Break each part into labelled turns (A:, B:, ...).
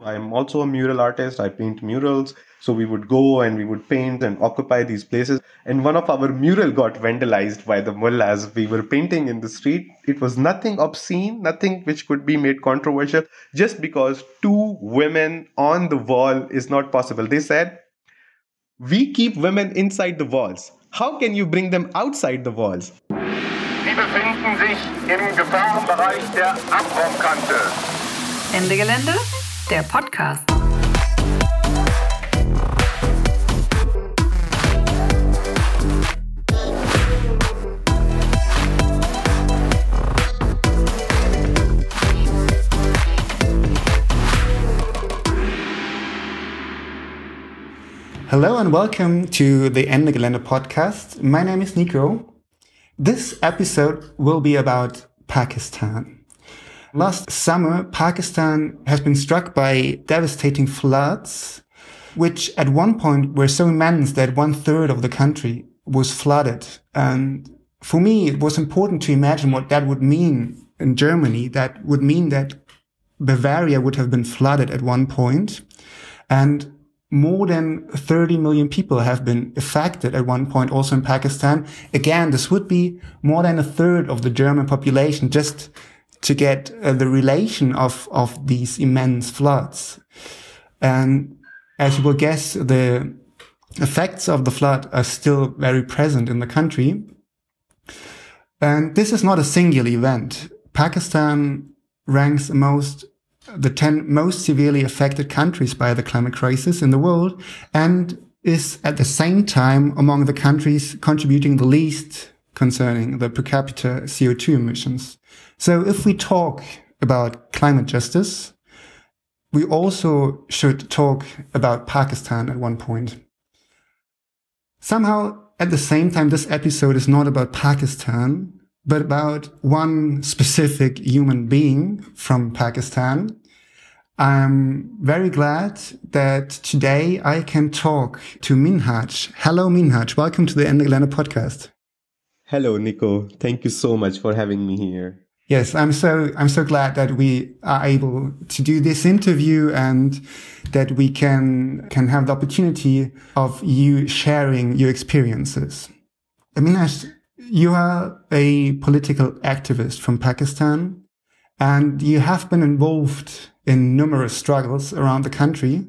A: I'm also a mural artist. I paint murals. So we would go and we would paint and occupy these places. And one of our mural got vandalized by the mullahs. We were painting in the street. It was nothing obscene, nothing which could be made controversial, just because two women on the wall is not possible. They said, we keep women inside the walls. How can you bring them outside the walls?
B: Sie befinden sich im Gefahrenbereich der Abraumkante.
C: Ende Gelände, der Podcast.
D: Hello and welcome to the Ende Gelände podcast. My name is Nico. This episode will be about Pakistan. Last summer, Pakistan has been struck by devastating floods, which at one point were so immense that one third of the country was flooded. And for me, it was important to imagine what that would mean in Germany. That would mean that Bavaria would have been flooded at one point and more than 30 million people have been affected at one point also in Pakistan. Again, this would be more than a third of the German population just to get uh, the relation of, of these immense floods. And as you will guess, the effects of the flood are still very present in the country. And this is not a singular event. Pakistan ranks most the 10 most severely affected countries by the climate crisis in the world and is at the same time among the countries contributing the least concerning the per capita CO2 emissions. So if we talk about climate justice, we also should talk about Pakistan at one point. Somehow, at the same time, this episode is not about Pakistan, but about one specific human being from Pakistan. I'm very glad that today I can talk to Minhaj. Hello, Minhaj. Welcome to the Ende Gelände podcast.
A: Hello, Nico. Thank you so much for having me here.
D: Yes, I'm so I'm so glad that we are able to do this interview and that we can can have the opportunity of you sharing your experiences. Minhaj, you are a political activist from Pakistan and you have been involved in numerous struggles around the country.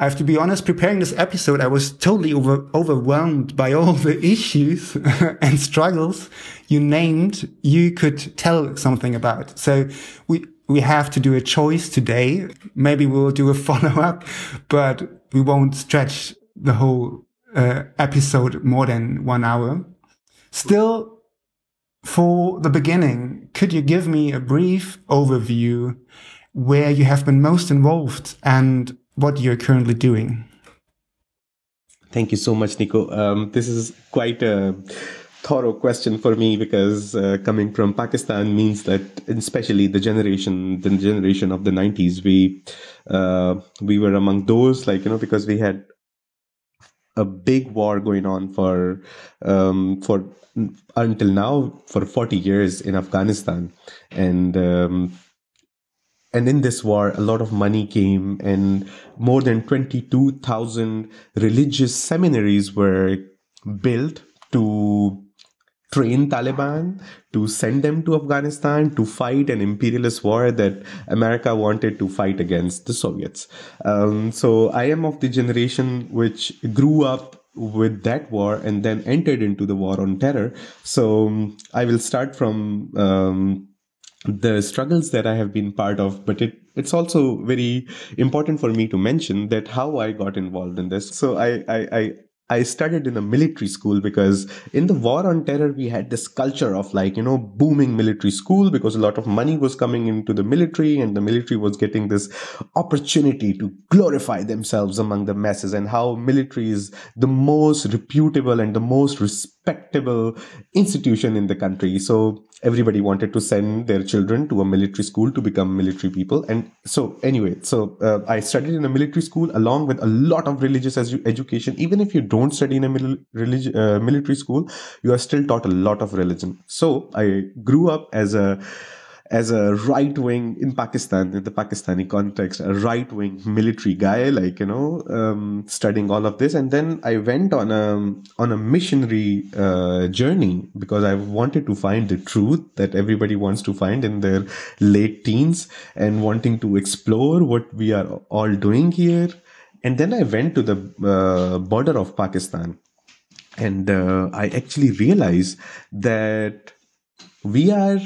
D: I have to be honest, preparing this episode, I was totally over, overwhelmed by all the issues and struggles you named you could tell something about. So we, we have to do a choice today. Maybe we'll do a follow up, but we won't stretch the whole uh, episode more than one hour. Still, for the beginning, could you give me a brief overview where you have been most involved and what you're currently doing?
A: Thank you so much, Nico. Um, this is quite a thorough question for me because uh, coming from Pakistan means that, especially the generation, the generation of the '90s, we uh, we were among those, like you know, because we had a big war going on for um, for until now for 40 years in Afghanistan, and um, and in this war, a lot of money came, and more than 22,000 religious seminaries were built to train Taliban, to send them to Afghanistan to fight an imperialist war that America wanted to fight against the Soviets. Um, so I am of the generation which grew up with that war and then entered into the war on terror. So um, I will start from. Um, the struggles that I have been part of, but it it's also very important for me to mention that how I got involved in this. So I I, I I studied in a military school because in the war on terror, we had this culture of like, you know, booming military school because a lot of money was coming into the military and the military was getting this opportunity to glorify themselves among the masses and how military is the most reputable and the most respectable institution in the country. So everybody wanted to send their children to a military school to become military people. And so anyway, so uh, I studied in a military school along with a lot of religious edu- education. Even if you don't study in a mil- religi- uh, military school, you are still taught a lot of religion. So I grew up as a as a right wing in Pakistan, in the Pakistani context, a right wing military guy, like you know, um, studying all of this, and then I went on a on a missionary uh, journey because I wanted to find the truth that everybody wants to find in their late teens, and wanting to explore what we are all doing here. And then I went to the uh, border of Pakistan, and uh, I actually realized that we are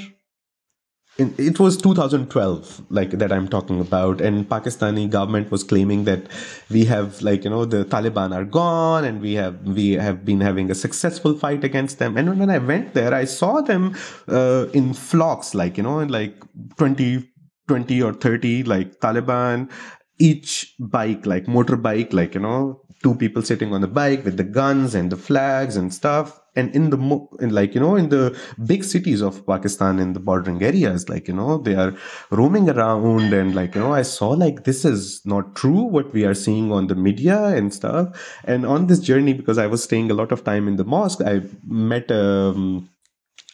A: it was 2012 like that i'm talking about and pakistani government was claiming that we have like you know the taliban are gone and we have we have been having a successful fight against them. And when i went there i saw them uh, in flocks like you know like 20 20 or 30 like taliban each bike like motorbike like you know two people sitting on the bike with the guns and the flags and stuff and in the in like you know in the big cities of pakistan in the bordering areas like you know they are roaming around and like you know i saw like this is not true what we are seeing on the media and stuff. And on this journey because i was staying a lot of time in the mosque i met um,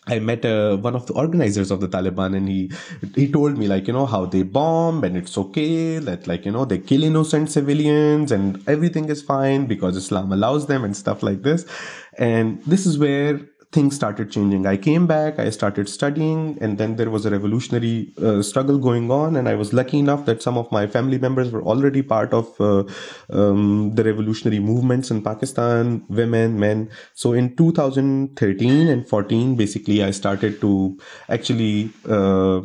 A: I met uh, one of the organizers of the Taliban, and he he told me like you know how they bomb and it's okay that like you know they kill innocent civilians and everything is fine because Islam allows them and stuff like this, and this is where things started changing. I came back, I started studying, and then there was a revolutionary uh, struggle going on. And I was lucky enough that some of my family members were already part of uh, um, the revolutionary movements in Pakistan, women, men. So in 2013 and 14, basically, I started to actually. Uh,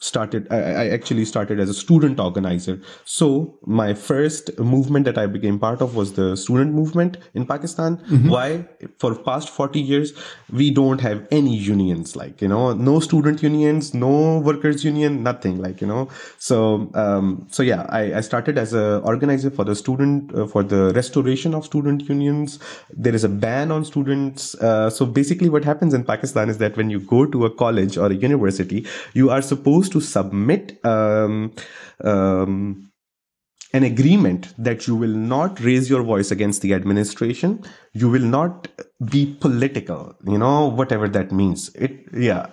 A: started I, I, actually started as a student organizer. So my first movement that i became part of was the student movement in pakistan. Mm-hmm. why? For past 40 years we don't have any unions like you know no student unions no workers union nothing like you know. So um, so yeah I, I started as a organizer for the student uh, for the restoration of student unions. There is a ban on students uh, so basically what happens in pakistan is that when you go to a college or a university you are supposed to submit um, um, an agreement that you will not raise your voice against the administration. You will not be political you know whatever that means. It yeah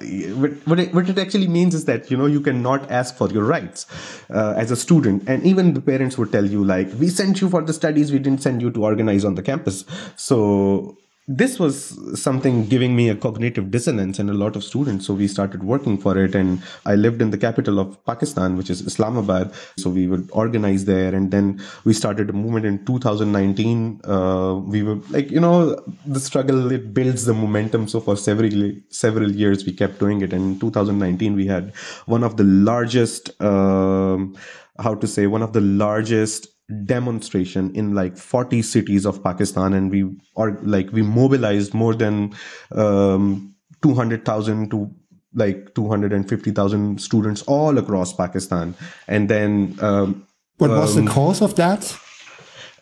A: what, it, what it actually means is that you know you cannot ask for your rights uh, as a student. And even the parents would tell you like we sent you for the studies. We didn't send you to organize on the campus. So this was something giving me a cognitive dissonance and a lot of students so we started working for it and i lived in the capital of pakistan which is islamabad. So we would organize there and then we started a movement in 2019 uh, we were like you know the struggle it builds the momentum so for several several years we kept doing it. And in 2019 we had one of the largest um, how to say one of the largest demonstration in like 40 cities of Pakistan, and we are like we mobilized more than um, 200,000 to like 250,000 students all across Pakistan. And then, um,
D: what was the um, cause of that?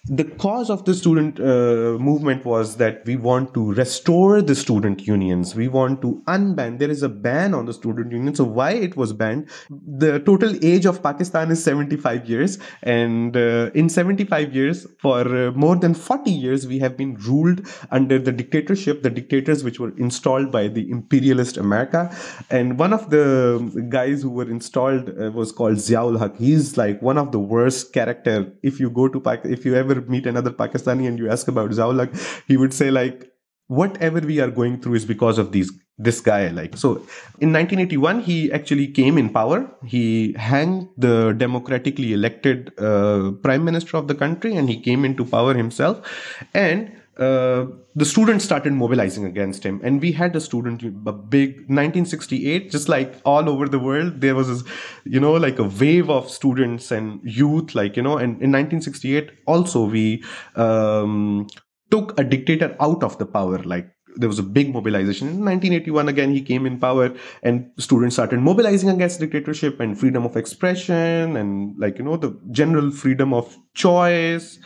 A: The cause of the student uh, movement was that we want to restore the student unions. We want to unban. There is a ban on the student union. So why it was banned? The total age of pakistan is 75 years. And uh, in 75 years for uh, more than 40 years we have been ruled under the dictatorship the dictators which were installed by the imperialist america. And one of the guys who were installed uh, was called ziaul haq he's like one of the worst character. If you go to Pakistan if you ever ever meet another Pakistani and you ask about Ziaul Haq, he would say like, whatever we are going through is because of these this guy like. So in 1981 he actually came in power. He hanged the democratically elected uh, prime minister of the country and he came into power himself. And uh, the students started mobilizing against him. And we had a student a big 1968 just like all over the world there was this you know like a wave of students and youth like you know and in 1968 also we um, took a dictator out of the power like there was a big mobilization. In 1981 again he came in power and students started mobilizing against dictatorship and freedom of expression and like you know the general freedom of choice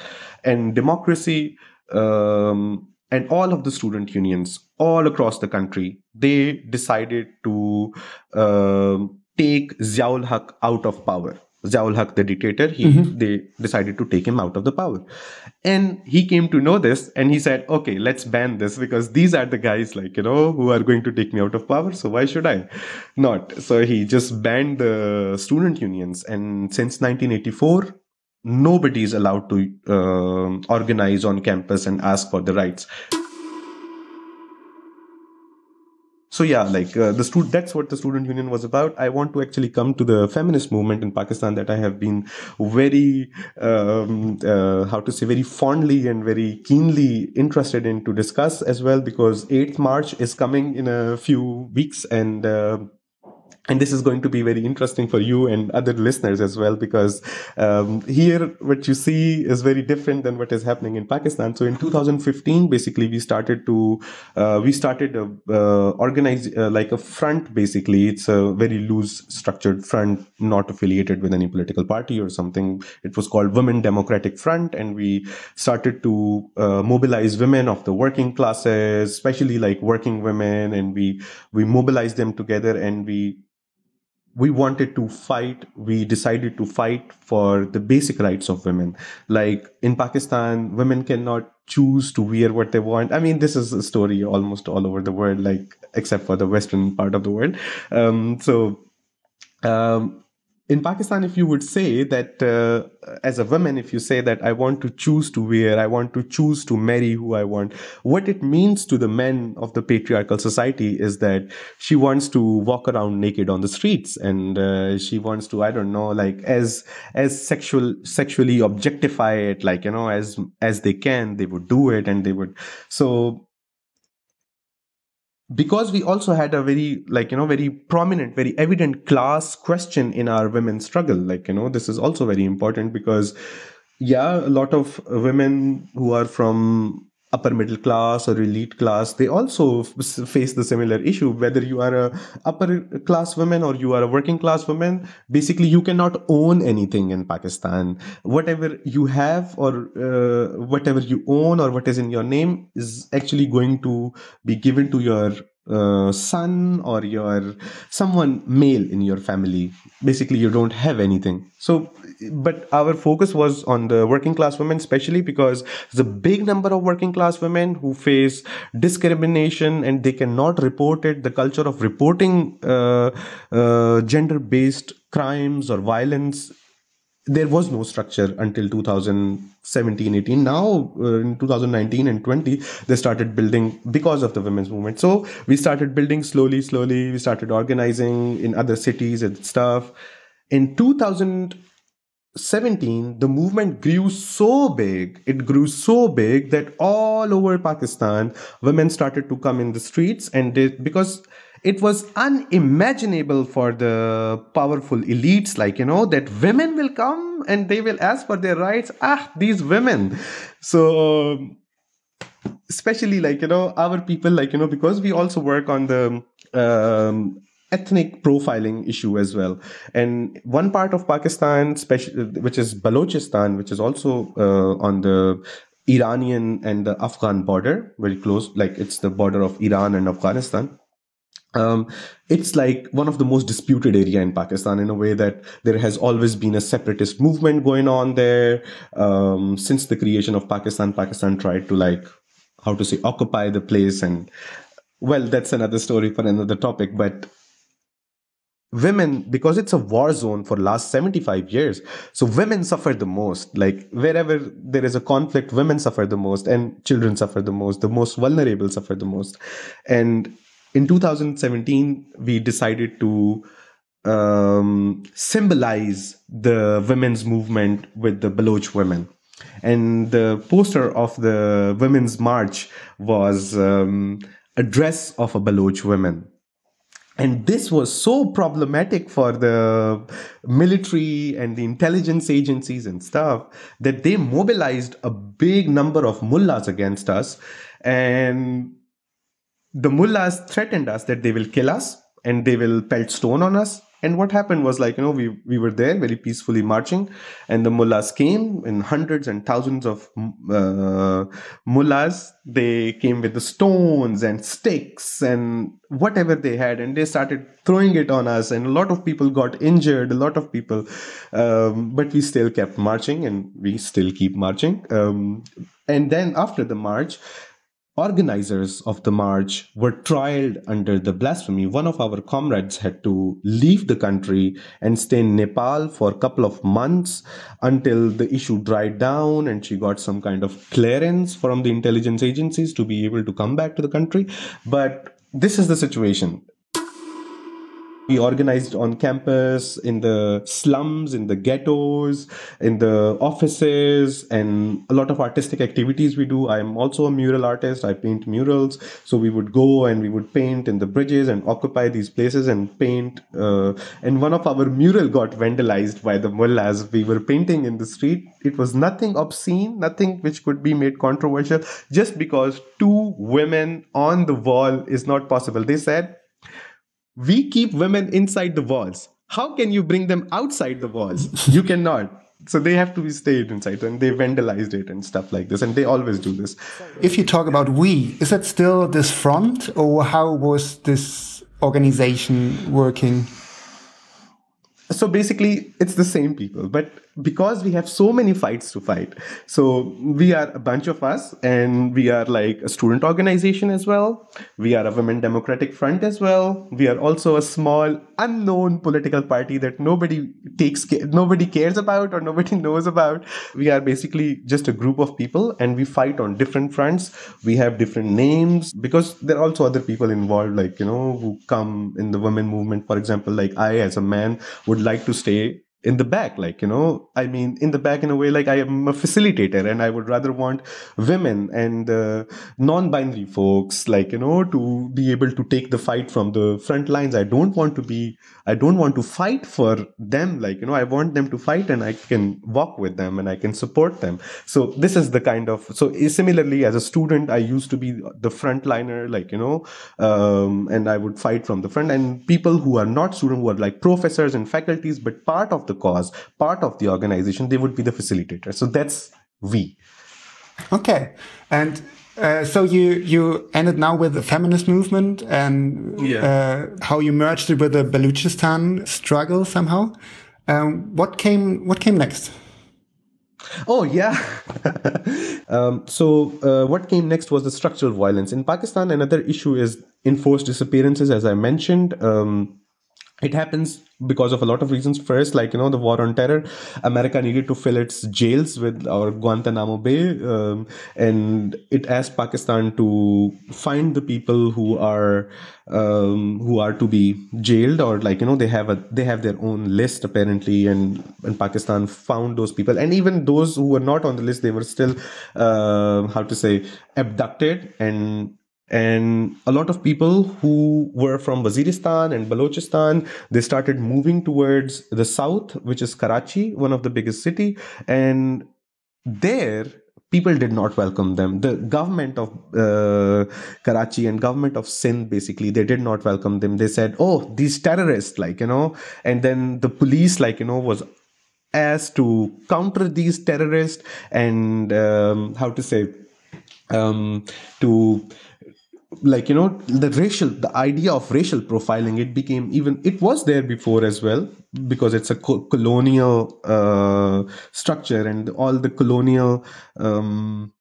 A: and democracy um, and all of the student unions all across the country they decided to uh, take Ziaul Haq out of power Zaul Haq, the dictator, he, mm-hmm. they decided to take him out of the power. And he came to know this and he said, okay, let's ban this because these are the guys like, you know, who are going to take me out of power. So why should I not? So he just banned the student unions. And since 1984, nobody is allowed to uh, organize on campus and ask for the rights. So yeah like uh, the student that's what the student union was about. I want to actually come to the feminist movement in pakistan that i have been very um, uh, how to say very fondly and very keenly interested in to discuss as well because 8th march is coming in a few weeks and uh, and this is going to be very interesting for you and other listeners as well because um, here what you see is very different than what is happening in pakistan. So in 2015 basically we started to uh, we started a, uh, organize uh, like a front basically. It's a very loose structured front not affiliated with any political party or something. It was called women democratic front and we started to uh, mobilize women of the working classes especially like working women and we we mobilized them together and we we wanted to fight we decided to fight for the basic rights of women. Like in pakistan women cannot choose to wear what they want. I mean this is a story almost all over the world like except for the western part of the world. Um, so um, in Pakistan, if you would say that uh, as a woman, if you say that I want to choose to wear, I want to choose to marry who I want, what it means to the men of the patriarchal society is that she wants to walk around naked on the streets and uh, she wants to, I don't know, like as as sexual sexually objectify it, like you know, as as they can, they would do it and they would. So because we also had a very like you know very prominent very evident class question in our women's struggle. Like you know this is also very important because yeah a lot of women who are from upper middle class or elite class they also face the similar issue whether you are a upper class woman or you are a working class woman. Basically you cannot own anything in pakistan. Whatever you have or uh, whatever you own or what is in your name is actually going to be given to your uh, son or your someone male in your family. Basically you don't have anything. So but our focus was on the working class women especially because a big number of working class women who face discrimination and they cannot report it. The culture of reporting uh, uh, gender based crimes or violence there was no structure until 2017 18 now uh, in 2019 and 20 they started building because of the women's movement. So we started building slowly slowly. We started organizing in other cities and stuff. In 2017 the movement grew so big it grew so big that all over pakistan women started to come in the streets and they, because it was unimaginable for the powerful elites like you know that women will come and they will ask for their rights. Ah these women. So especially like you know our people like you know because we also work on the um, ethnic profiling issue as well. And one part of pakistan special which is balochistan which is also uh, on the iranian and the afghan border very close like it's the border of iran and afghanistan um, it's like one of the most disputed area in Pakistan in a way that there has always been a separatist movement going on there. Um, since the creation of Pakistan, Pakistan tried to like, how to say, occupy the place. And well, that's another story for another topic. But women, because it's a war zone for last 75 years, so women suffer the most. Like wherever there is a conflict, women suffer the most and children suffer the most. The most vulnerable suffer the most. And in 2017, we decided to um, symbolize the women's movement with the Baloch women. And the poster of the women's march was um, a dress of a Baloch woman. And this was so problematic for the military and the intelligence agencies and stuff that they mobilized a big number of mullahs against us. And the mullahs threatened us that they will kill us and they will pelt stone on us And what happened was like, you know, we, we were there very peacefully marching, and the mullahs came in hundreds and thousands of uh, mullahs. They came with the stones and sticks and whatever they had, and they started throwing it on us. And a lot of people got injured, a lot of people, um, but we still kept marching and we still keep marching. Um, and then after the march, organizers of the march were tried under the blasphemy. One of our comrades had to leave the country and stay in Nepal for a couple of months until the issue dried down and she got some kind of clearance from the intelligence agencies to be able to come back to the country. But this is the situation we organized on campus in the slums in the ghettos in the offices and a lot of artistic activities we do. I'm also a mural artist. I paint murals. So we would go and we would paint in the bridges and occupy these places and paint uh, and one of our mural got vandalized by the mullahs. We were painting in the street. It was nothing obscene nothing which could be made controversial. Just because two women on the wall is not possible. They said we keep women inside the walls. How can you bring them outside the walls? you cannot. So they have to be stayed inside and they vandalized it and stuff like this. And they always do this.
D: If you talk about we, is that still this front or how was this organization working?
A: So basically, it's the same people, but because we have so many fights to fight. So we are a bunch of us and we are like a student organization as well. We are a women democratic front as well. We are also a small unknown political party that nobody takes nobody cares about or nobody knows about. We are basically just a group of people and we fight on different fronts. We have different names because there are also other people involved like you know who come in the women movement. For example like i as a man would like to stay in the back like you know i mean in the back in a way like i am a facilitator and i would rather want women and uh, non-binary folks like you know to be able to take the fight from the front lines. I don't want to be i don't want to fight for them like you know i want them to fight and i can walk with them and i can support them. So this is the kind of so similarly as a student i used to be the frontliner like you know um, and i would fight from the front. And people who are not student who are like professors and faculties but part of the cause, part of the organization, they would be the facilitator. So that's we.
D: Okay. And uh, so you you ended now with the feminist movement and yeah. uh, how you merged it with the Baluchistan struggle somehow. Um, what came What came next?
A: Oh yeah. um, so uh, what came next was the structural violence in Pakistan. Another issue is enforced disappearances, as I mentioned. Um, it happens because of a lot of reasons. First like you know the war on terror america needed to fill its jails with our guantanamo bay um, and it asked pakistan to find the people who are um, who are to be jailed or like you know they have a they have their own list apparently and and pakistan found those people. And even those who were not on the list they were still uh, how to say abducted and and a lot of people who were from Waziristan and Balochistan they started moving towards the south which is Karachi one of the biggest city. And there people did not welcome them. The government of uh, Karachi and government of Sindh basically they did not welcome them. They said oh these terrorists like you know. And then the police like you know was asked to counter these terrorists and um, how to say um, to like you know the racial the idea of racial profiling it became even it was there before as well because it's a co- colonial uh, structure and all the colonial um,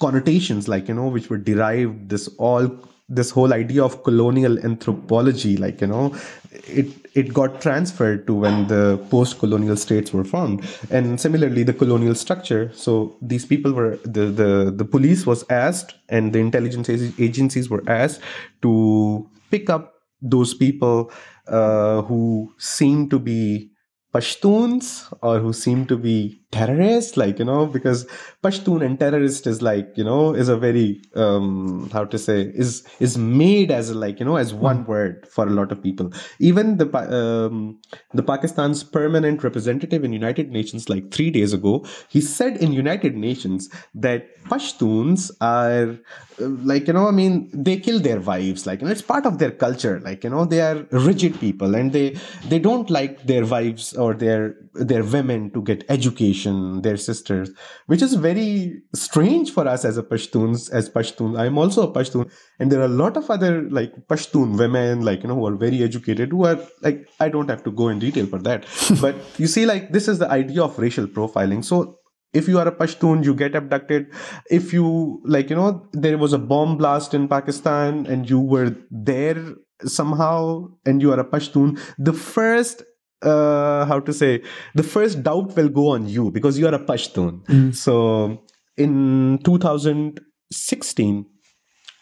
A: connotations like you know which were derived this all this whole idea of colonial anthropology like you know it it got transferred to when the post colonial states were formed. And similarly the colonial structure. So these people were the the, the police was asked and the intelligence agencies were asked to pick up those people uh, who seem to be Pashtuns or who seem to be terrorist like you know because pashtun and terrorist is like you know is a very um how to say is is made as a, like you know as one word for a lot of people. Even the um, the pakistan's permanent representative in united nations like 3 days ago he said in united nations that pashtuns are uh, like you know i mean they kill their wives like you know it's part of their culture like you know they are rigid people and they they don't like their wives or their their women to get education their sisters which is very strange for us as a pashtuns as pashtun. I'm also a pashtun. And there are a lot of other like pashtun women like you know who are very educated who are like i don't have to go in detail for that. But you see like this is the idea of racial profiling. So if you are a Pashtun, you get abducted. If you, like, you know, there was a bomb blast in Pakistan and you were there somehow and you are a Pashtun, the first, uh, how to say, the first doubt will go on you because you are a Pashtun. So in 2016,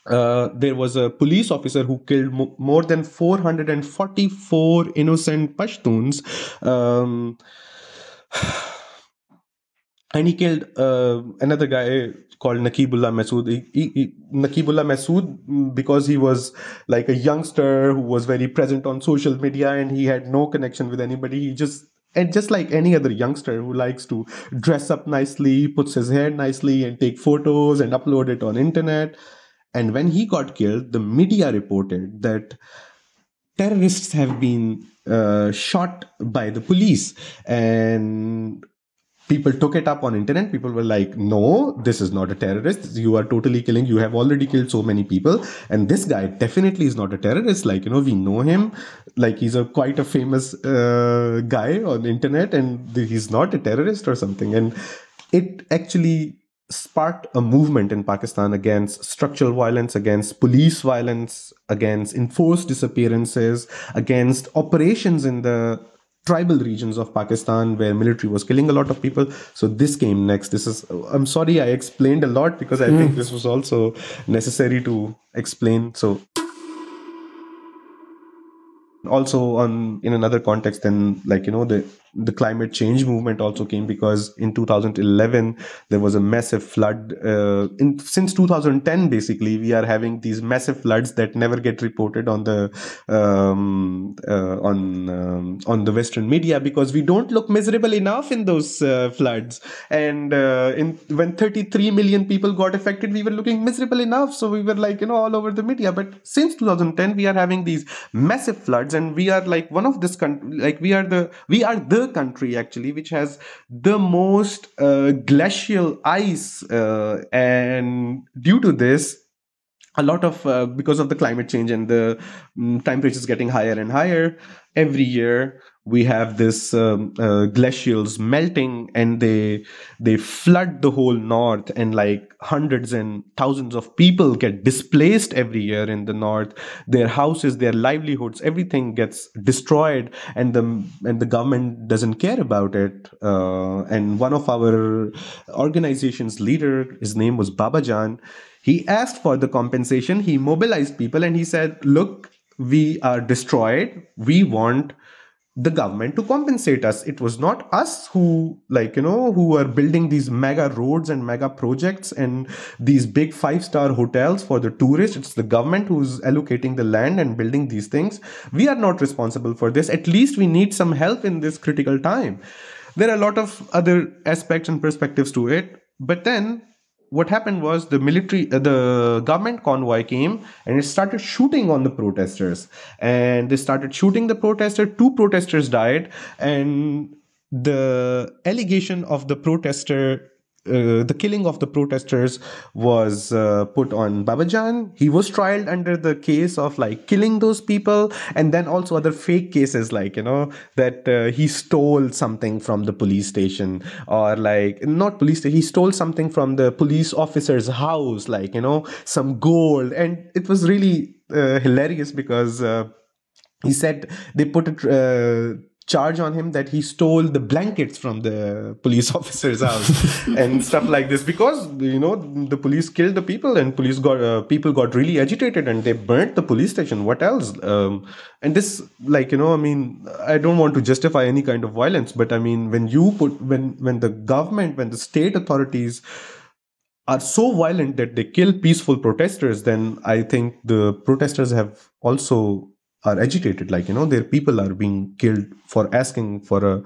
A: uh, there was a police officer who killed mo- more than 444 innocent Pashtuns. Um, and he killed uh, another guy called Naqeebullah Mehsud. Naqeebullah Mehsud, mm, because he was like a youngster who was very present on social media and he had no connection with anybody. He just and just like any other youngster who likes to dress up nicely, puts his hair nicely, and take photos and upload it on internet. And when he got killed, the media reported that terrorists have been uh, shot by the police and people took it up on internet. People were like no this is not a terrorist. You are totally killing. You have already killed so many people. And this guy definitely is not a terrorist. Like you know we know him. Like he's a quite a famous uh, guy on internet and he's not a terrorist or something. And it actually sparked a movement in Pakistan against structural violence, against police violence, against enforced disappearances, against operations in the tribal regions of Pakistan where military was killing a lot of people. So this came next. This is I'm sorry I explained a lot because I hmm. think this was also necessary to explain. So also on in another context then like you know the the climate change movement also came because in 2011 there was a massive flood uh, in since 2010 basically we are having these massive floods that never get reported on the um, uh, on um, on the western media because we don't look miserable enough in those uh, floods. And uh, in when 33 million people got affected we were looking miserable enough. So we were like you know all over the media. But since 2010 we are having these massive floods and we are like one of this country like we are the we are the country actually which has the most uh, glacial ice uh, and due to this a lot of uh, because of the climate change and the um, temperatures getting higher and higher every year we have this um, uh, glacials melting and they they flood the whole north and like hundreds and thousands of people get displaced every year in the north. Their houses their livelihoods everything gets destroyed and the and the government doesn't care about it. Uh, and one of our organization's leader his name was babajan he asked for the compensation. He mobilized people and he said look we are destroyed. We want the government to compensate us. It was not us who like you know who are building these mega roads and mega projects and these big five star hotels for the tourists. It's the government who's allocating the land and building these things. We are not responsible for this. At least we need some help in this critical time. There are a lot of other aspects and perspectives to it. But then what happened was the military uh, the government convoy came and it started shooting on the protesters. And they started shooting the protester two protesters died and the allegation of the protester uh, the killing of the protesters was uh, put on Babajan. He was tried under the case of like killing those people, and then also other fake cases like you know that uh, he stole something from the police station or like not police station, he stole something from the police officer's house, like you know some gold, and it was really uh, hilarious because uh, he said they put it charge on him that he stole the blankets from the police officer's house and stuff like this because you know the police killed the people and police got uh, people got really agitated and they burnt the police station. What else? Um, and this like you know i mean i don't want to justify any kind of violence but i mean when you put when when the government when the state authorities are so violent that they kill peaceful protesters then i think the protesters have also are agitated like you know their people are being killed for asking for a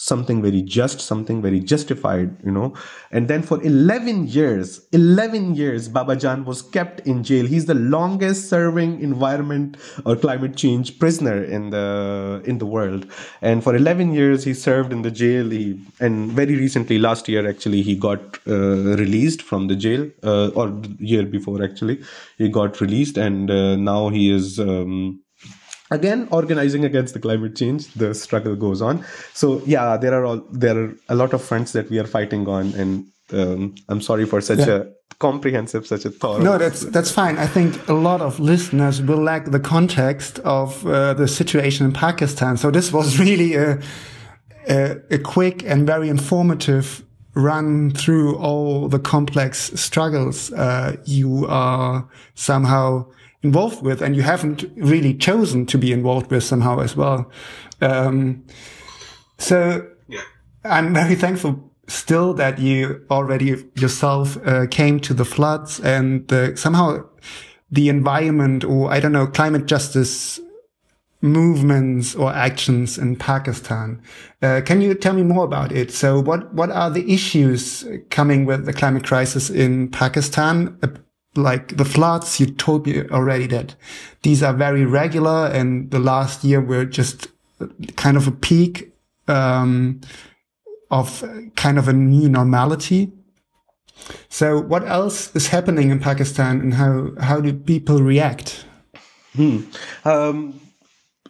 A: something very just something very justified you know. And then for 11 years 11 years baba jan was kept in jail. He's the longest serving environment or climate change prisoner in the in the world. And for 11 years he served in the jail. He, and very recently last year actually he got uh, released from the jail uh, or year before actually he got released. And uh, now he is um, again organizing against the climate change the struggle goes on. So yeah there are all there are a lot of fronts that we are fighting on and um, i'm sorry for such yeah. a comprehensive such a thorough
D: no that's that's fine. I think a lot of listeners will lack the context of uh, the situation in pakistan. So this was really a, a, a quick and very informative run through all the complex struggles uh, you are somehow involved with and you haven't really chosen to be involved with somehow as well. Um, so yeah. I'm very thankful still that you already yourself uh, came to the floods and uh, somehow the environment or I don't know, climate justice movements or actions in Pakistan. Uh, can you tell me more about it? So what, what are the issues coming with the climate crisis in Pakistan? Like the floods, you told me already that these are very regular and the last year were just kind of a peak, um, of kind of a new normality. So what else is happening in Pakistan and how, how do people react?
A: Hmm. Um,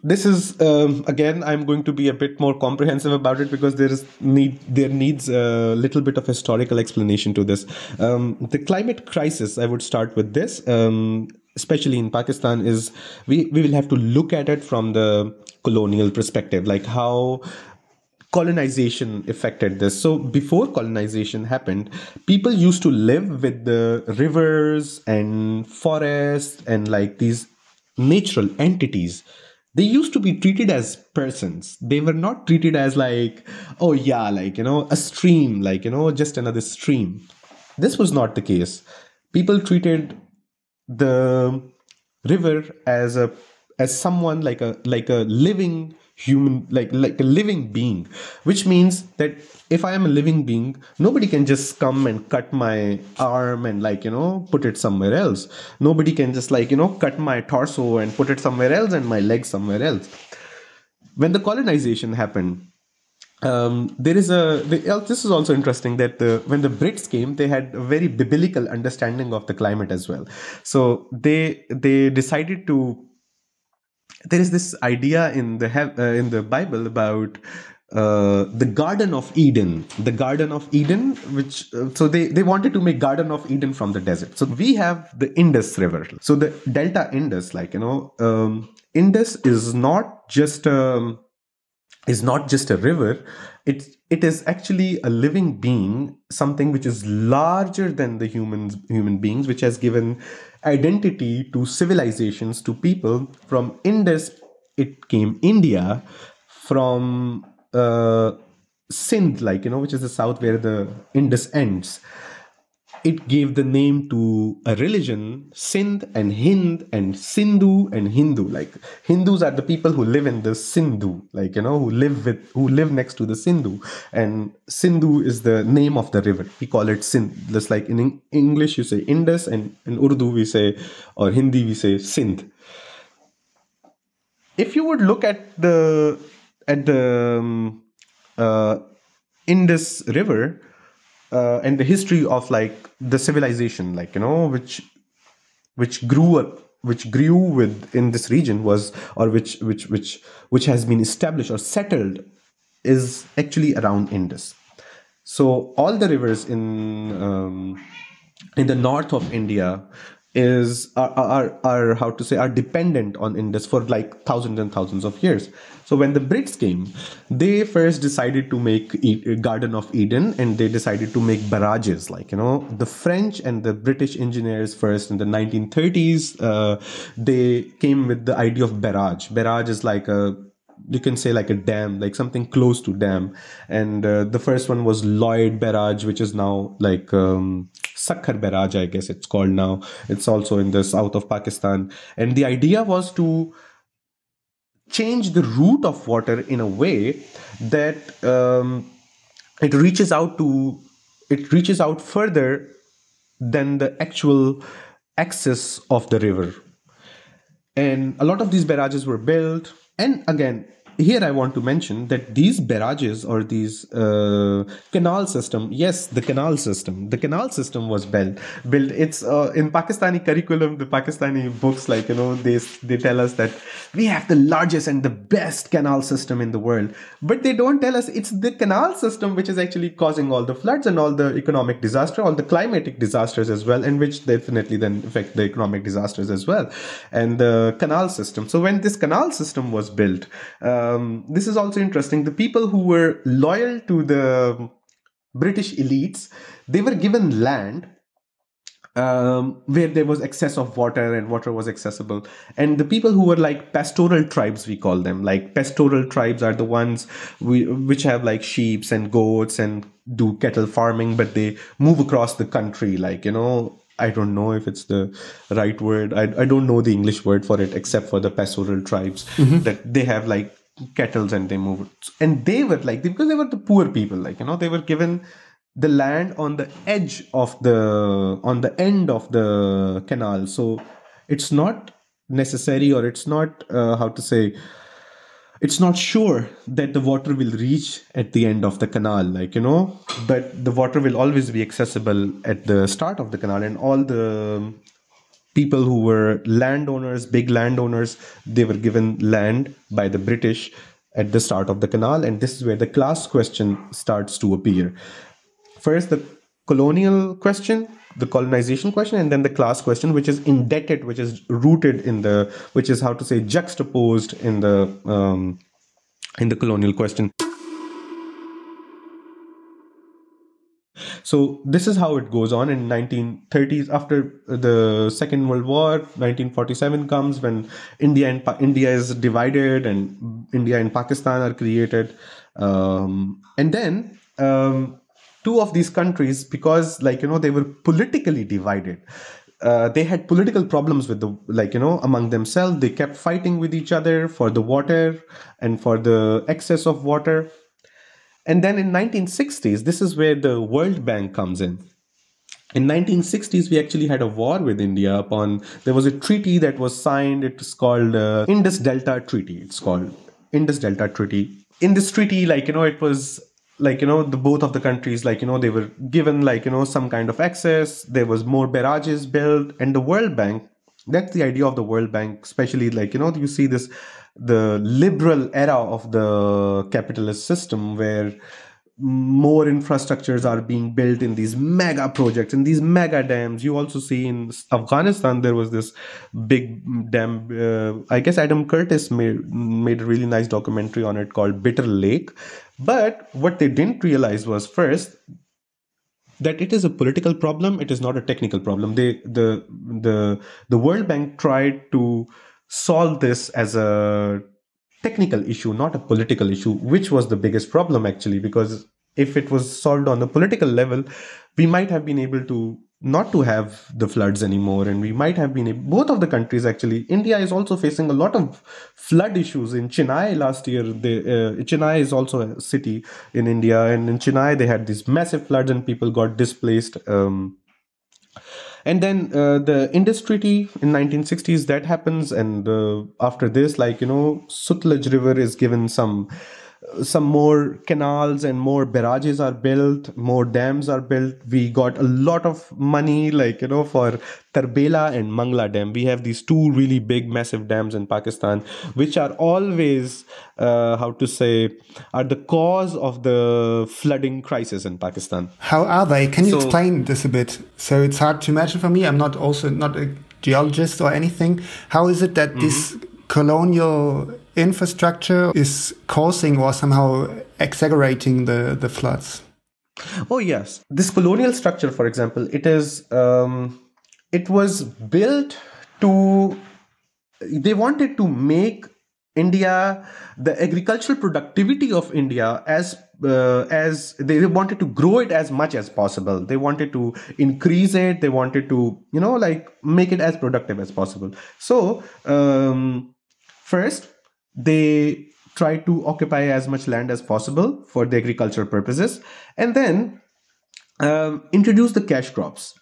A: this is um, again i'm going to be a bit more comprehensive about it because there is need there needs a little bit of historical explanation to this. Um, the climate crisis i would start with this. Um, especially in pakistan is we, we will have to look at it from the colonial perspective like how colonization affected this. So before colonization happened people used to live with the rivers and forests and like these natural entities they used to be treated as persons. They were not treated as like oh yeah like you know a stream like you know just another stream. This was not the case. People treated the river as a as someone like a like a living human like like a living being which means that if i am a living being nobody can just come and cut my arm and like you know put it somewhere else nobody can just like you know cut my torso and put it somewhere else and my leg somewhere else when the colonization happened um, there is a this is also interesting that the, when the Brits came, they had a very biblical understanding of the climate as well. So they they decided to there is this idea in the uh, in the Bible about uh, the Garden of Eden, the Garden of Eden, which uh, so they they wanted to make Garden of Eden from the desert. So we have the Indus River. So the Delta Indus, like you know, um, Indus is not just um, is not just a river. It it is actually a living being, something which is larger than the humans human beings, which has given identity to civilizations, to people. From Indus, it came India. From uh, Sindh, like, you know, which is the south where the Indus ends, it gave the name to a religion, Sindh and Hind and Sindhu and Hindu. Like Hindus are the people who live in the Sindhu, like you know, who live with who live next to the Sindhu. And Sindhu is the name of the river. We call it Sindh. Just like in English you say Indus, and in Urdu we say or Hindi we say Sindh. If you would look at the at the um, uh, Indus River, uh, and the history of like the civilization like you know which which grew up which grew with in this region was or which which which which has been established or settled is actually around indus. So all the rivers in um, in the north of india is are, are are how to say are dependent on Indus for like thousands and thousands of years. So when the Brits came, they first decided to make e- Garden of Eden, and they decided to make barrages. Like you know, the French and the British engineers first in the 1930s, uh, they came with the idea of barrage. Barrage is like a you can say like a dam, like something close to dam. And uh, the first one was Lloyd Barrage, which is now like um, Sukkur Barrage, I guess it's called now. It's also in the south of Pakistan. And the idea was to change the route of water in a way that um, it reaches out to it reaches out further than the actual axis of the river and a lot of these barrages were built and again here I want to mention that these barrages or these uh, canal system, yes, the canal system, the canal system was built. Built. It's uh, in Pakistani curriculum, the Pakistani books, like you know, they they tell us that we have the largest and the best canal system in the world, but they don't tell us it's the canal system which is actually causing all the floods and all the economic disaster, all the climatic disasters as well, and which definitely then affect the economic disasters as well, and the canal system. So when this canal system was built. Uh, um, this is also interesting. The people who were loyal to the British elites, they were given land um, where there was excess of water and water was accessible. And the people who were like pastoral tribes, we call them, like pastoral tribes are the ones we, which have like sheep and goats and do cattle farming, but they move across the country, like, you know, I don't know if it's the right word. I, I don't know the English word for it except for the pastoral tribes mm-hmm. that they have like kettles and they moved. And they were like because they were the poor people like you know they were given the land on the edge of the on the end of the canal. So it's not necessary or it's not uh, how to say it's not sure that the water will reach at the end of the canal like you know. But the water will always be accessible at the start of the canal and all the people who were landowners, big landowners, they were given land by the British at the start of the canal. And this is where the class question starts to appear. First, the colonial question, the colonization question, and then the class question, which is indebted, which is rooted in the, which is how to say juxtaposed in the um, in the colonial question. So this is how it goes on in 1930s after the Second World War. 1947 comes when India and pa- India is divided and India and Pakistan are created, um, and then. Um, two of these countries because like you know they were politically divided uh, they had political problems with the like you know among themselves they kept fighting with each other for the water and for the excess of water and then in 1960s, this is where the World Bank comes in. In 1960s, we actually had a war with India upon there was a treaty that was signed. It's called uh, Indus Delta Treaty. It's called Indus Delta Treaty. In this treaty, like you know, it was like you know the both of the countries like you know they were given like you know some kind of access there was more barrages built and the world bank that's the idea of the world bank especially like you know you see this the liberal era of the capitalist system where more infrastructures are being built in these mega projects in these mega dams. You also see in afghanistan there was this big dam uh, i guess adam curtis made made a really nice documentary on it called bitter lake. But what they didn't realize was first that it is a political problem it is not a technical problem. They the the the world bank tried to solve this as a technical issue, not a political issue, which was the biggest problem actually, because if it was solved on the political level, we might have been able to not to have the floods anymore and we might have been both of the countries actually. India is also facing a lot of flood issues. In chennai last year they, uh, chennai is also a city in india and in chennai they had these massive floods and people got displaced um, and then uh, the Indus Treaty in 1960s that happens. And uh, after this like you know Sutlej river is given some some more canals and more barrages are built more dams are built. We got a lot of money like you know for tarbela and mangla dam. We have these two really big massive dams in pakistan which are always uh, how to say are the cause of the flooding crisis in pakistan.
D: How are they? Can you so, explain this a bit? So it's hard to imagine for me. I'm not also not a geologist or anything. How is it that this colonial infrastructure is causing or somehow exaggerating the, the floods?
A: Oh yes, this colonial structure, for example, it is um, it was built to. They wanted to make India the agricultural productivity of India as uh, as they wanted to grow it as much as possible. They wanted to increase it. They wanted to you know like make it as productive as possible. So um, first they try to occupy as much land as possible for the agricultural purposes and then um, introduce the cash crops.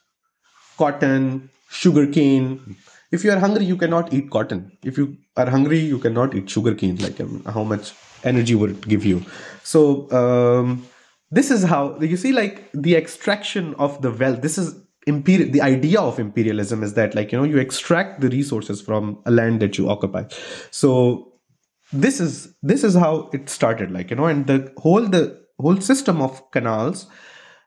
A: Cotton sugarcane. If you are hungry you cannot eat cotton. If you are hungry you cannot eat sugarcane like um, how much energy would it give you? So um, this is how you see like the extraction of the wealth. This is the idea of imperialism is that like you know you extract the resources from a land that you occupy. So this is this is how it started like you know and the whole the whole system of canals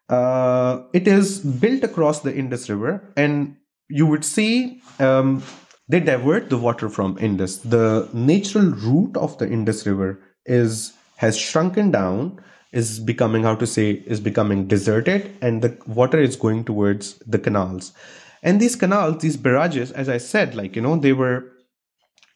A: uh, it is built across the indus river and you would see um, they divert the water from indus. The natural route of the indus river is has shrunken down is becoming how to say is becoming deserted and the water is going towards the canals. And these canals these barrages as i said like you know they were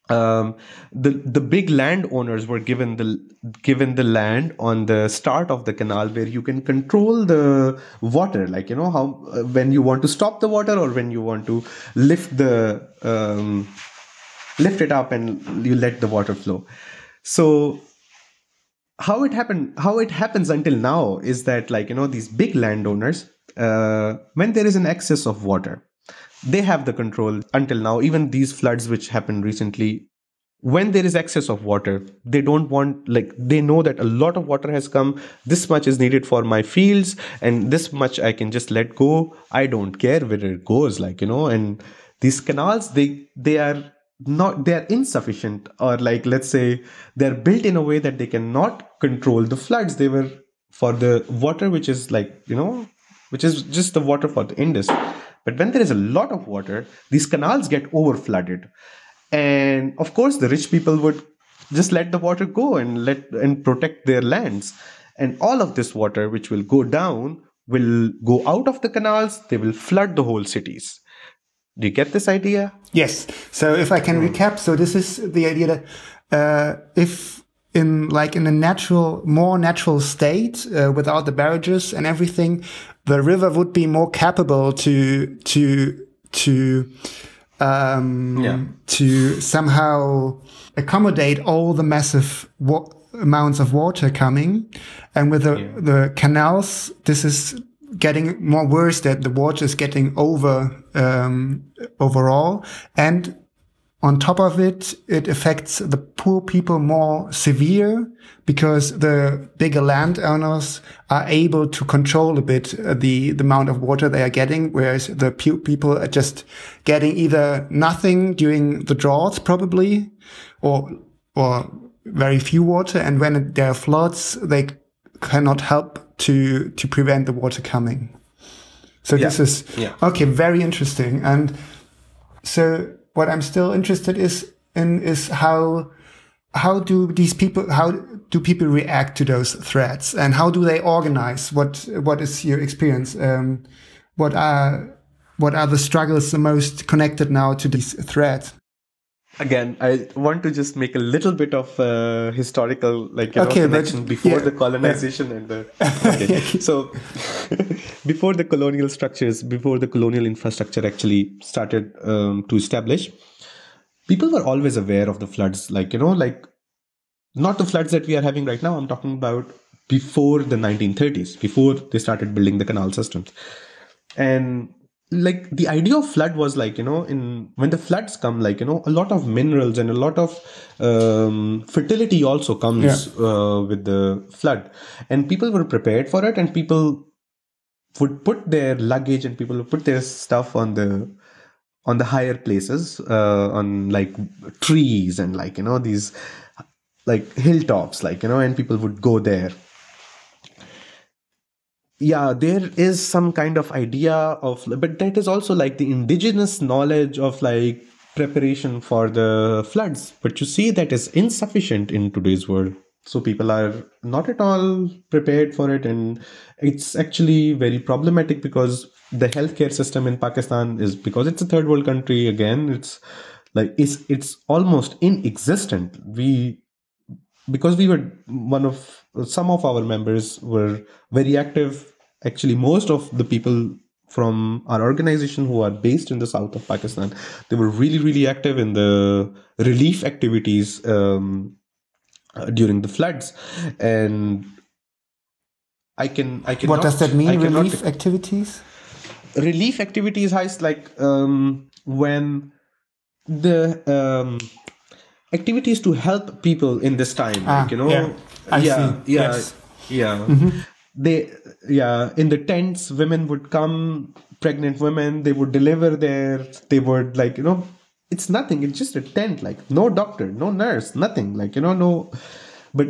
A: um, the the big landowners were given the given the land on the start of the canal where you can control the water. Like you know how uh, when you want to stop the water or when you want to lift the um, lift it up and you let the water flow. So how it happened how it happens until now is that like you know these big landowners uh, when there is an excess of water they have the control until now. Even these floods which happened recently when there is excess of water they don't want like they know that a lot of water has come. This much is needed for my fields and this much i can just let go. I don't care where it goes like you know and these canals they they are not they are insufficient or like let's say they're built in a way that they cannot control the floods they were for the water which is like you know which is just the water for the indus but when there is a lot of water, these canals get over flooded. And of course, the rich people would just let the water go and let and protect their lands. And all of this water, which will go down, will go out of the canals, they will flood the whole cities. Do you get this idea?
D: Yes. So if I can recap, so this is the idea that uh, if in like in a natural, more natural state uh, without the barrages and everything, the river would be more capable to to to um,
A: Yeah.
D: to somehow accommodate all the massive wa- amounts of water coming, and with the the canals, this is getting more worse that the water is getting over um, overall and on top of it, it affects the poor people more severe because the bigger landowners are able to control a bit uh, the, the amount of water they are getting, whereas the pu- people are just getting either nothing during the droughts probably or, or very few water. And when there are floods, they cannot help to, to prevent the water coming. So this is,
A: Yeah.
D: okay, very interesting. And so what I'm still interested is in is how how do these people how do people react to those threats and how do they organize? What what is your experience? Um, what are what are the struggles the most connected now to these threats?
A: Again, I want to just make a little bit of uh, historical, like you
D: Okay,
A: know,
D: but-
A: before
D: yeah,
A: the colonization and the. Okay. so, before the colonial structures, before the colonial infrastructure actually started um, to establish, people were always aware of the floods. Like you know, like not the floods that we are having right now. I'm talking about before the 1930s, before they started building the canal systems, and like the idea of flood was like you know in when the floods come like you know a lot of minerals and a lot of um, fertility also comes uh, with the flood. And people were prepared for it and people would put their luggage and people would put their stuff on the on the higher places uh, on like trees and like you know these like hilltops like you know and people would go there yeah there is some kind of idea of but that is also like the indigenous knowledge of like preparation for the floods. But you see that is insufficient in today's world. So people are not at all prepared for it. And it's actually very problematic because the healthcare system in pakistan is because it's a third world country again it's like it's it's almost inexistent. We because we were one of some of our members were very active actually most of the people from our organization who are based in the south of pakistan they were really really active in the relief activities um, uh, during the floods. And i can i can
D: what does that mean
A: cannot-
D: relief activities?
A: Relief activities has like um, when the um, activities to help people in this time
D: Ah,
A: like you know?
D: yeah. I
A: yeah yeah
D: Yes.
A: yeah. They yeah in the tents women would come pregnant women they would deliver there they would like you know it's nothing it's just a tent like no doctor no nurse nothing like you know no but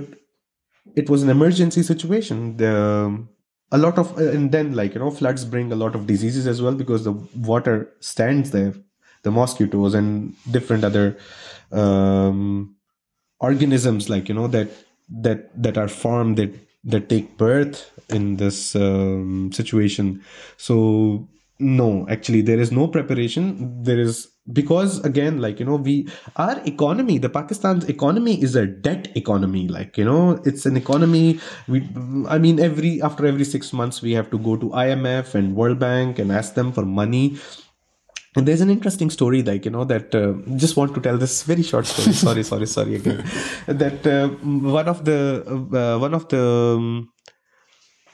A: it was an emergency situation. The a lot of and then like you know floods bring a lot of diseases as well because the water stands there the mosquitoes and different other um, organisms like you know that that that are formed that that take birth in this um, situation. So no actually there is no preparation. There is because again like you know we our economy the pakistan's economy is a debt economy. Like you know it's an economy we i mean every after every 6 months we have to go to imf and world bank and ask them for money and there's an interesting story, like you know, that uh, just want to tell this very short story. sorry, sorry, sorry again. That uh, one of the uh, one of the um,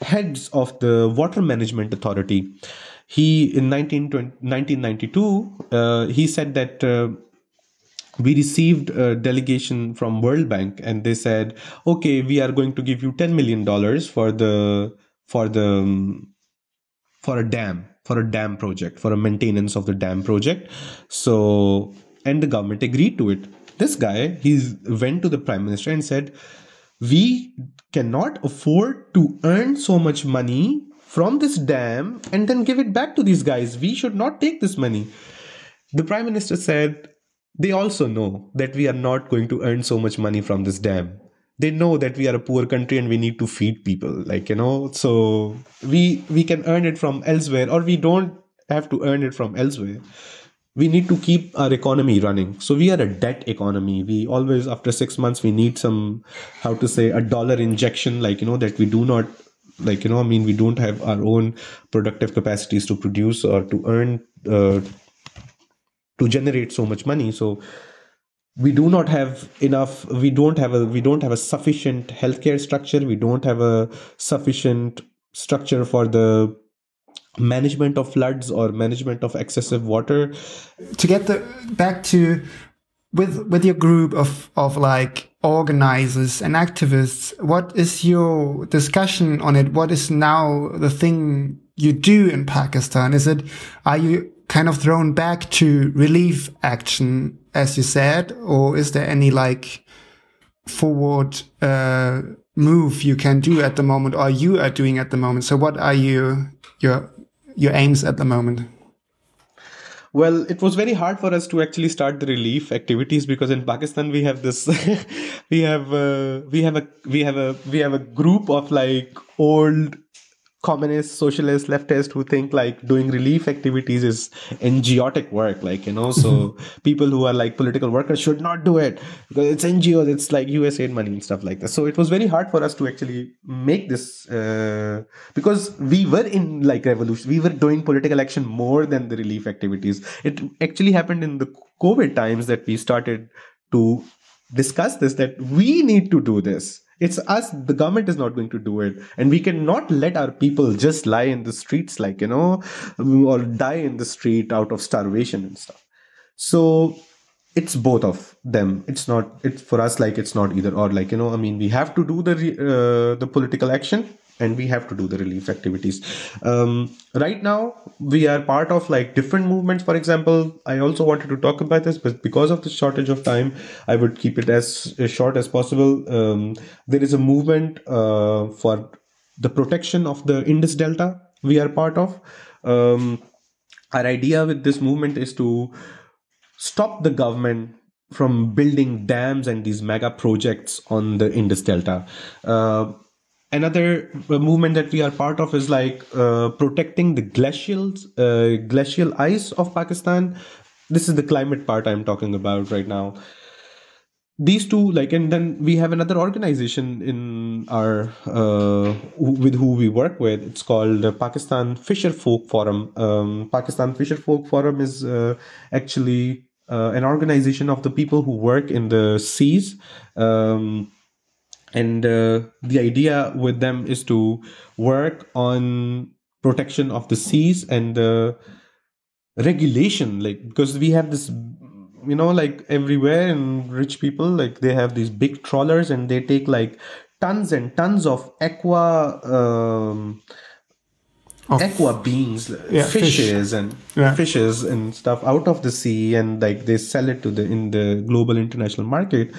A: heads of the Water Management Authority, he in 19, 1992, uh, he said that. Uh, we received a delegation from World Bank, and they said, "Okay, we are going to give you ten million dollars for the for the um, for a dam for a dam project for a maintenance of the dam project. So and the government agreed to it. This guy he went to the prime minister and said we cannot afford to earn so much money from this dam and then give it back to these guys. We should not take this money. The prime minister said they also know that we are not going to earn so much money from this dam they know that we are a poor country and we need to feed people like you know so we we can earn it from elsewhere or we don't have to earn it from elsewhere. We need to keep our economy running. So we are a debt economy. We always after 6 months we need some how to say a dollar injection like you know that we do not like you know i mean we don't have our own productive capacities to produce or to earn uh, to generate so much money. So we do not have enough we don't have a we don't have a sufficient healthcare structure. We don't have a sufficient structure for the management of floods or management of excessive water.
D: To get the back to with with your group of of like organizers and activists what is your discussion on it? What is now the thing you do in pakistan? Is it are you kind of thrown back to relief action as you said or is there any like forward uh move you can do at the moment or you are doing at the moment? So what are you your your aims at the moment?
A: Well, it was very hard for us to actually start the relief activities because in Pakistan we have this, we have uh, we have a we have a we have a group of like old communist, socialist, leftist who think like doing relief activities is NGOtic work, like you know. So people who are like political workers should not do it because it's NGOs, it's like USAID money and stuff like that. So it was very hard for us to actually make this uh, because we were in like revolution, we were doing political action more than the relief activities. It actually happened in the COVID times that we started to discuss this that we need to do this it's us the government is not going to do it. And we cannot let our people just lie in the streets like you know or die in the street out of starvation and stuff. So it's both of them. It's not it's for us like it's not either or. Like you know i mean we have to do the uh, the political action and we have to do the relief activities um, right now we are part of like different movements for example i also wanted to talk about this but because of the shortage of time i would keep it as, as short as possible um, there is a movement uh, for the protection of the Indus Delta. We are part of. Um, our idea with this movement is to stop the government from building dams and these mega projects on the Indus Delta. Uh, another movement that we are part of is like uh, protecting the glacials, uh, glacial ice of Pakistan. This is the climate part I'm talking about right now. These two, like, and then we have another organization in our uh, with who we work with. It's called the Pakistan Fisher Folk Forum. Um, Pakistan Fisher Folk Forum is uh, actually uh, an organization of the people who work in the seas. Um, and uh, the idea with them is to work on protection of the seas and the regulation like because we have this you know like everywhere in rich people like they have these big trawlers and they take like tons and tons of aqua um,
D: Of-
A: aqua beings
D: Yeah, fish.
A: fishes and
D: Yeah.
A: fishes and stuff out of the sea and like they sell it to the in the global international market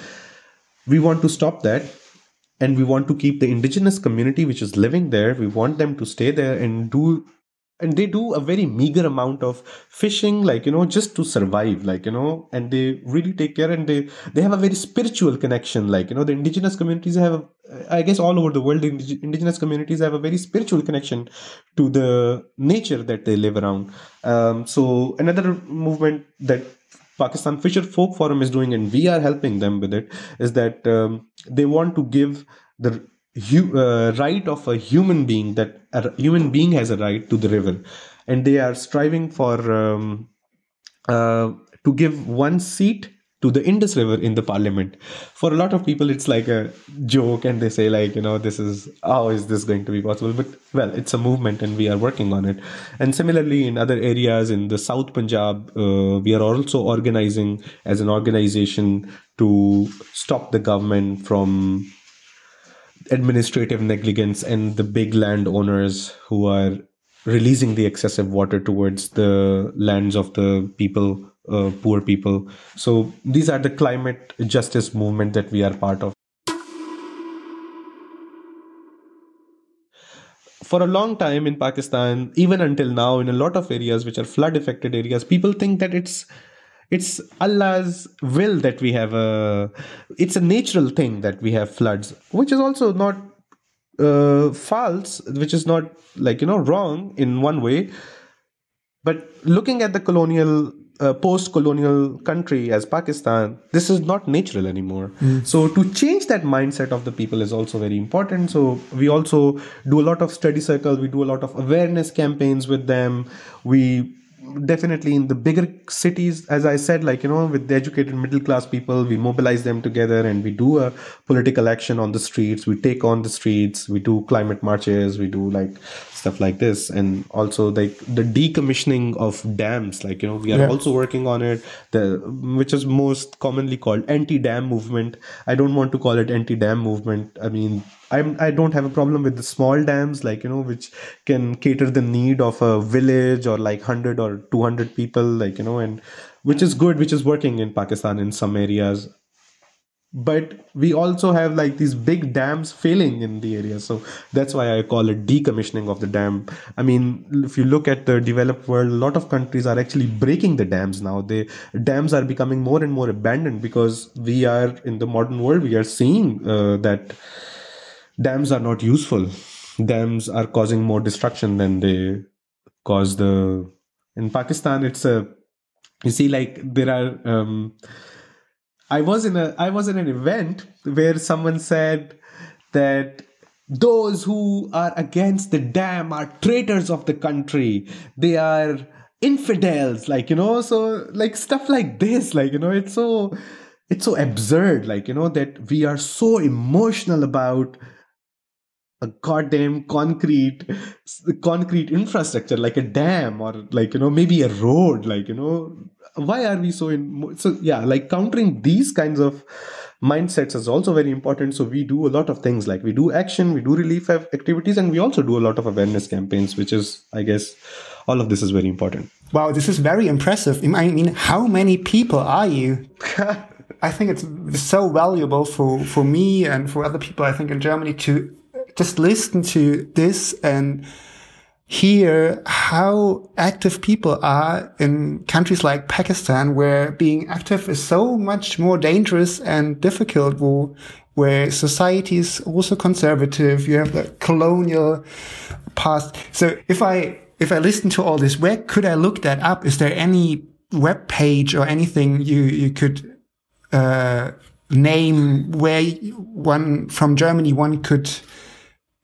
A: we want to stop that and we want to keep the indigenous community which is living there. We want them to stay there and do and they do a very meager amount of fishing like you know just to survive like you know and they really take care and they they have a very spiritual connection like you know the indigenous communities have i guess all over the world the indig- indigenous communities have a very spiritual connection to the nature that they live around. Um, so another movement that Pakistan Fisher Folk Forum is doing, and we are helping them with it, is that um, they want to give the hu- uh, right of a human being that a human being has a right to the river, and they are striving for um, uh, to give one seat to the Indus River in the parliament. For a lot of people, it's like a joke, and they say like, you know, this is how is this going to be possible? But well, it's a movement, and we are working on it. And similarly, in other areas in the South Punjab, uh, we are also organizing as an organization to stop the government from administrative negligence and the big landowners who are releasing the excessive water towards the lands of the people uh, poor people. So these are the climate justice movement that we are part of. For a long time in pakistan even until now in a lot of areas which are flood affected areas people think that it's it's allah's will that we have a it's a natural thing that we have floods which is also not uh, false which is not like you know wrong in one way. But looking at the colonial uh, post-colonial country as pakistan this is not natural anymore. So to change that mindset of the people is also very important. So we also do a lot of study circles. We do a lot of awareness campaigns with them. We definitely in the bigger cities as i said like you know with the educated middle class people we mobilize them together and we do a political action on the streets. We take on the streets. We do climate marches. We do like stuff like this and also like the decommissioning of dams like you know we are
D: Yeah.
A: also working on it the which is most commonly called anti-dam movement i don't want to call it anti-dam movement i mean I'm, I don't have a problem with the small dams, like, you know, which can cater the need of a village or like 100 or 200 people, like, you know, and which is good, which is working in Pakistan in some areas. But we also have like these big dams failing in the area. So that's why I call it decommissioning of the dam. I mean, if you look at the developed world, a lot of countries are actually breaking the dams now. the dams are becoming more and more abandoned because we are in the modern world, we are seeing uh, that dams are not useful dams are causing more destruction than they cause the in pakistan it's a you see like there are um i was in a i was in an event where someone said that those who are against the dam are traitors of the country. They are infidels like you know so like stuff like this like you know it's so it's so absurd like you know that we are so emotional about a goddamn concrete concrete infrastructure like a dam or like you know maybe a road like you know why are we so in so yeah like countering these kinds of mindsets is also very important so we do a lot of things like we do action we do relief activities and we also do a lot of awareness campaigns which is i guess all of this is very important
D: Wow, this is very impressive. I mean, how many people are you? I think it's so valuable for, for me and for other people, I think, in Germany to just listen to this and hear how active people are in countries like Pakistan, where being active is so much more dangerous and difficult, where society is also conservative. You have the colonial past. So if I, if I listen to all this, where could I look that up? Is there any web page or anything you, you could, uh, name where one from Germany one could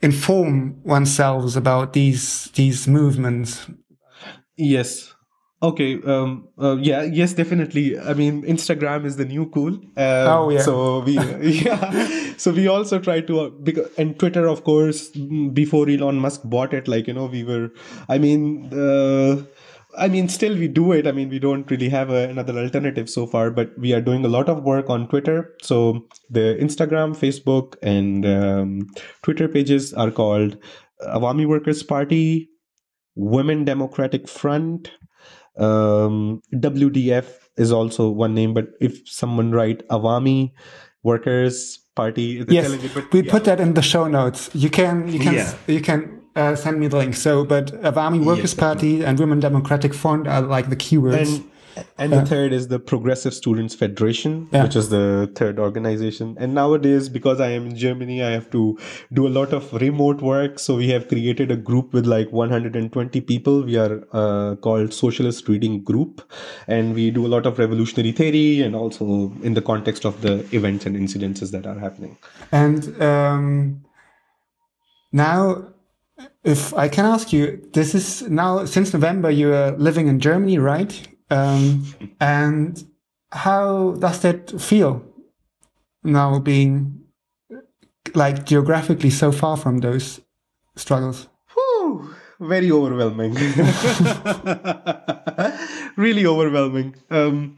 D: inform oneself about these these movements?
A: Yes. Okay um uh, yeah yes definitely. I mean instagram is the new cool. Um,
D: oh yeah.
A: so we yeah. So we also try to uh, because and twitter of course before elon musk bought it like you know we were i mean uh I mean, still we do it. I mean, we don't really have a, another alternative so far, but we are doing a lot of work on Twitter. So the Instagram, Facebook, and um, Twitter pages are called Awami Workers Party, Women Democratic Front, um, WDF is also one name. But if someone write Awami Workers Party,
D: yes, but, we yeah. put that in the show notes. You can, you can, yeah. you can uh, send me the link. So, but Awami Workers yes, Party and Women Democratic Front are like the keywords.
A: And, and the uh, third is the Progressive Students Federation, yeah. which is the third organization. And nowadays, because I am in Germany, I have to do a lot of remote work. So we have created a group with like 120 people. We are uh, called Socialist Reading Group, and we do a lot of revolutionary theory and also in the context of the events and incidences that are happening.
D: And um, now if I can ask you, this is now since November you are living in Germany, right? Um, and how does that feel now being like geographically so far from those struggles?
A: Whew, very overwhelming. really overwhelming. Um,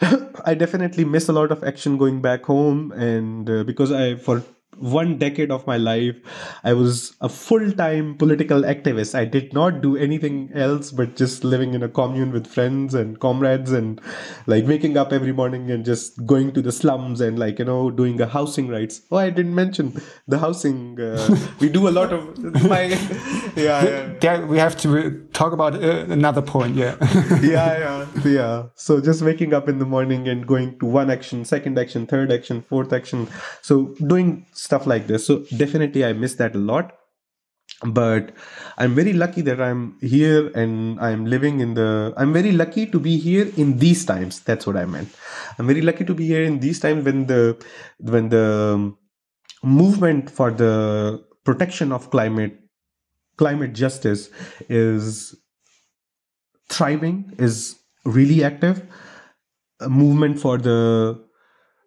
A: I definitely miss a lot of action going back home, and uh, because I for one decade of my life i was a full-time political activist. I did not do anything else but just living in a commune with friends and comrades and like waking up every morning and just going to the slums and like you know doing a housing rights. Oh i didn't mention the housing uh, we do a lot of my
D: yeah, yeah. yeah we have to talk about uh, another point yeah.
A: Yeah yeah yeah. So just waking up in the morning and going to one action second action third action fourth action. So doing stuff like this. So definitely i miss that a lot. But i'm very lucky that i'm here and i'm living in the i'm very lucky to be here in these times. That's what i meant. I'm very lucky to be here in these times when the when the movement for the protection of climate climate justice is thriving is really active. A movement for the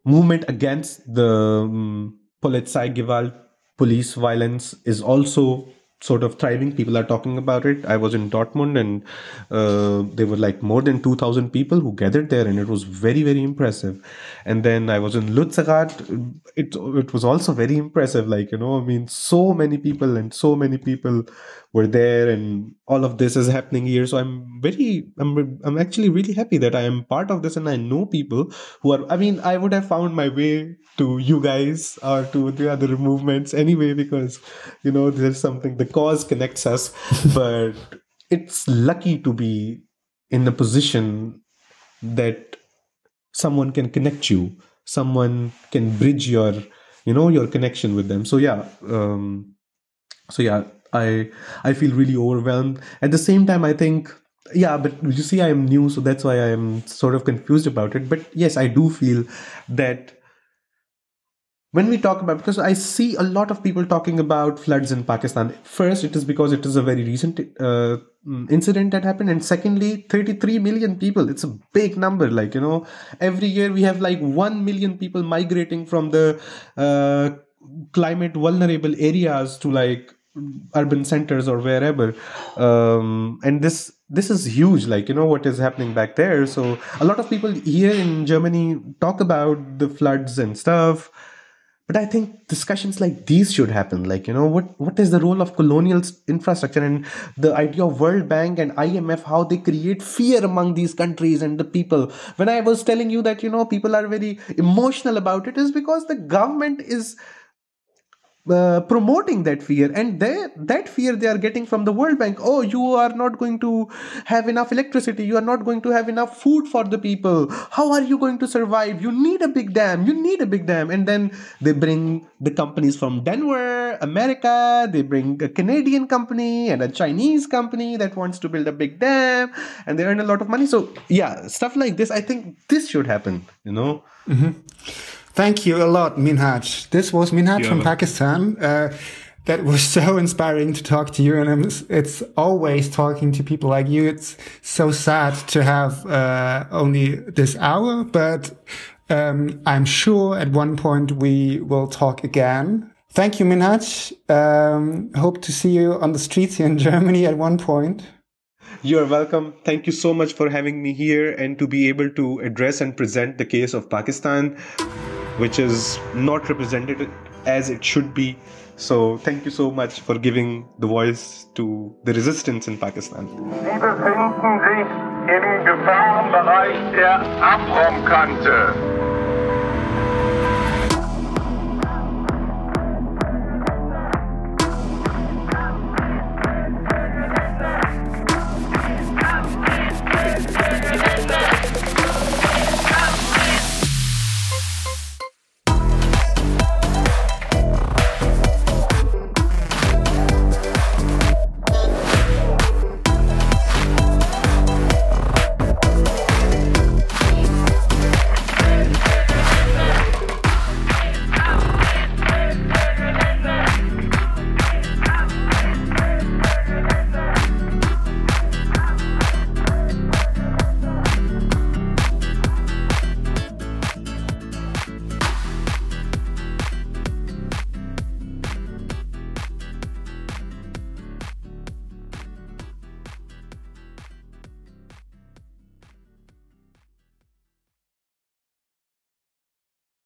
A: movement against the um, Police violence, is also sort of thriving. People are talking about it. I was in Dortmund and uh, there were like more than 2,000 people who gathered there and it was very, very impressive. And then I was in Lützerath. It, it was also very impressive. Like, you know, I mean, so many people and so many people were there and all of this is happening here so i'm very i'm i'm actually really happy that i am part of this and i know people who are i mean i would have found my way to you guys or to the other movements anyway because you know there's something the cause connects us but it's lucky to be in the position that someone can connect you someone can bridge your you know your connection with them so yeah um so yeah I I feel really overwhelmed. At the same time, I think yeah, but you see, I am new, so that's why I am sort of confused about it. But yes, I do feel that when we talk about because i see a lot of people talking about floods in pakistan. First it is because it is a very recent uh, incident that happened. And secondly 33 million people it's a big number. Like you know every year we have like 1 million people migrating from the uh, climate vulnerable areas to like urban centers or wherever. Um, and this this is huge. Like you know what is happening back there? So a lot of people here in germany talk about the floods and stuff but i think discussions like these should happen. Like you know what what is the role of colonial infrastructure and the idea of world bank and imf how they create fear among these countries and the people? When i was telling you that you know people are very emotional about it is because the government is uh, promoting that fear. And they, that fear they are getting from the world bank. Oh you are not going to have enough electricity. You are not going to have enough food for the people. How are you going to survive? You need a big dam. You need a big dam. And then they bring the companies from denver america. They bring a canadian company and a chinese company that wants to build a big dam. And they earn a lot of money. So yeah stuff like this i think this should happen you know?
D: Mm-hmm. Thank you a lot, Minhaj. This was Minhaj
A: Yeah.
D: from Pakistan. Uh, that was so inspiring to talk to you, and it's, it's always talking to people like you. It's so sad to have uh, only this hour, but um, I'm sure at one point we will talk again. Thank you, Minhaj. Um, hope to see you on the streets here in Germany at one point.
A: You're welcome. Thank you so much for having me here and to be able to address and present the case of Pakistan, which is not represented as it should be. So, thank you so much for giving the voice to the resistance in Pakistan.
B: Sie befinden sich Gefahrenbereich der Abraumkante.